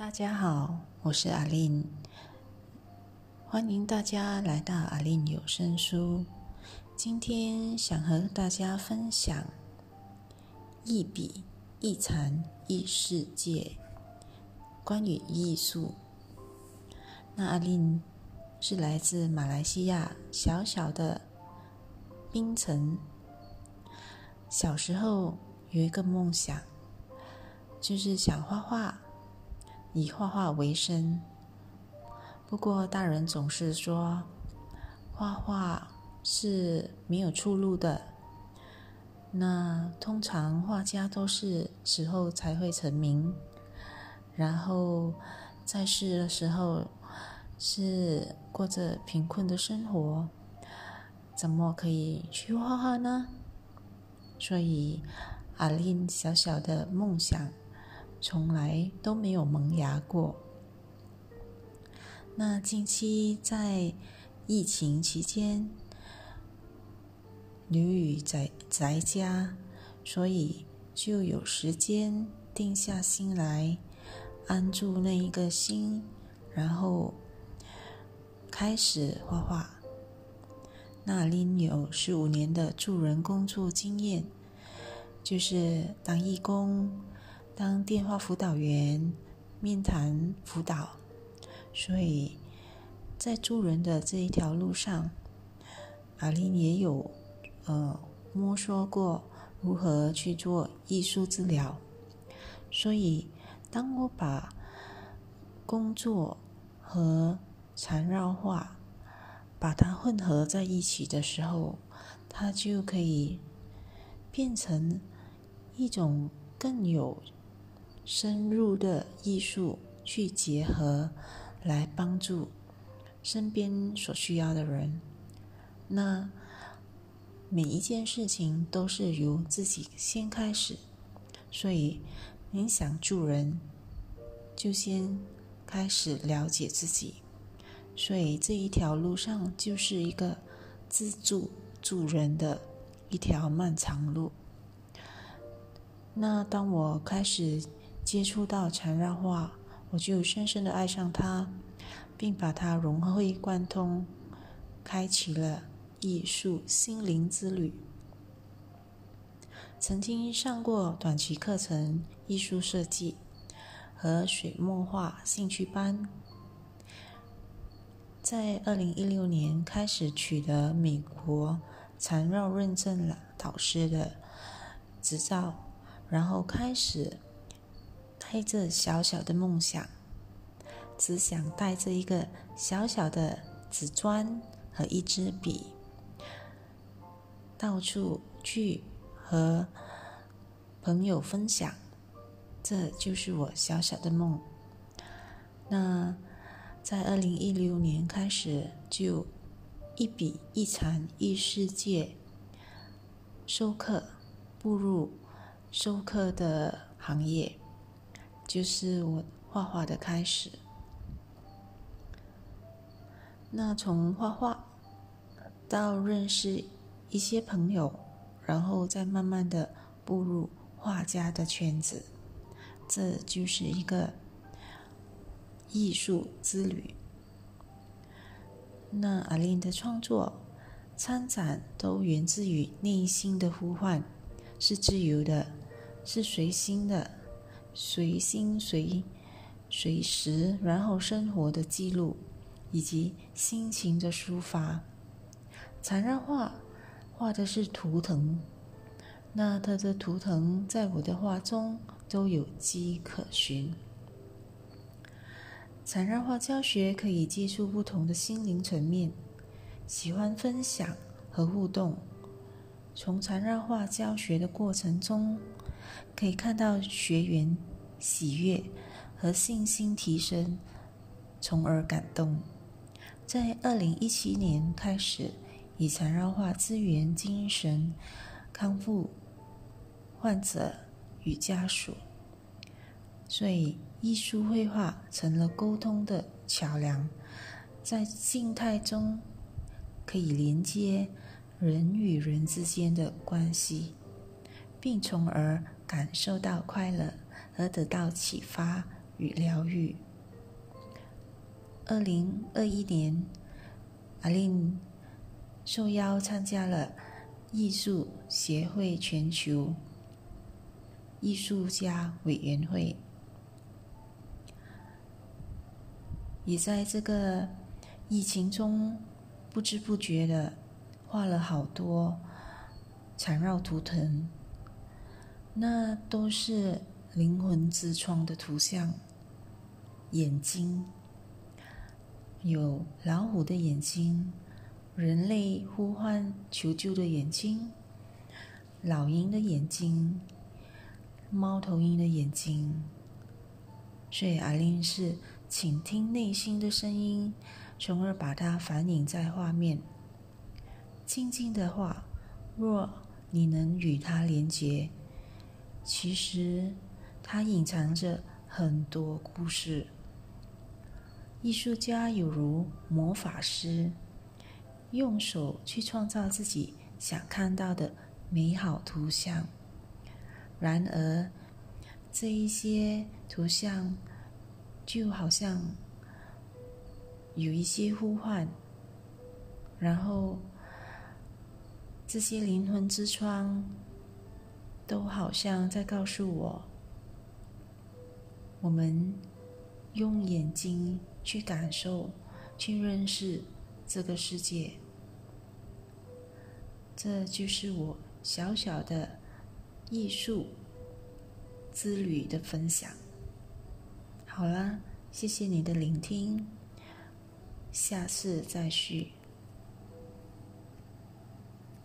大家好，我是阿令，欢迎大家来到阿令有声书。今天想和大家分享一笔一禅一世界，关于艺术。那阿令是来自马来西亚小小的槟城，小时候有一个梦想，就是想画画。以画画为生，不过大人总是说画画是没有出路的。那通常画家都是死后才会成名，然后在世的时候是过着贫困的生活，怎么可以去画画呢？所以阿琳小小的梦想。从来都没有萌芽过。那近期在疫情期间，刘宇在宅家，所以就有时间定下心来，安住那一个心，然后开始画画。那林有十五年的助人工作经验，就是当义工。当电话辅导员、面谈辅导，所以在助人的这一条路上，阿琳也有呃摸索过如何去做艺术治疗。所以，当我把工作和缠绕画把它混合在一起的时候，它就可以变成一种更有。深入的艺术去结合，来帮助身边所需要的人。那每一件事情都是由自己先开始，所以你想助人，就先开始了解自己。所以这一条路上就是一个自助助人的一条漫长路。那当我开始。接触到缠绕画，我就深深的爱上它，并把它融会贯通，开启了艺术心灵之旅。曾经上过短期课程艺术设计和水墨画兴趣班，在二零一六年开始取得美国缠绕认证了导师的执照，然后开始。带着小小的梦想，只想带着一个小小的纸砖和一支笔，到处去和朋友分享。这就是我小小的梦。那在二零一六年开始，就一笔一禅一世界授课，步入授课的行业。就是我画画的开始。那从画画到认识一些朋友，然后再慢慢的步入画家的圈子，这就是一个艺术之旅。那阿琳的创作、参展都源自于内心的呼唤，是自由的，是随心的。随心随随时，然后生活的记录以及心情的抒发。缠绕画画的是图腾，那它的图腾在我的画中都有迹可循。缠绕画教学可以接触不同的心灵层面，喜欢分享和互动。从缠绕画教学的过程中。可以看到学员喜悦和信心提升，从而感动。在二零一七年开始，以缠绕画支援精神康复患者与家属，所以艺术绘画成了沟通的桥梁，在静态中可以连接人与人之间的关系。并从而感受到快乐，而得到启发与疗愈。二零二一年，阿令受邀参加了艺术协会全球艺术家委员会，也在这个疫情中不知不觉的画了好多缠绕图腾，那都是灵魂之窗的图像，眼睛。有老虎的眼睛，人类呼唤求救的眼睛，老鹰的眼睛，猫头鹰的眼睛。所以阿玲是倾听内心的声音，从而把它反映在画面。静静的话，若你能与它连接，其实它隐藏着很多故事。艺术家有如魔法师，用手去创造自己想看到的美好图像。然而，这一些图像就好像有一些呼唤，然后这些灵魂之窗都好像在告诉我：我们用眼睛。去感受，去认识这个世界，这就是我小小的艺术之旅的分享。好了，谢谢你的聆听，下次再续。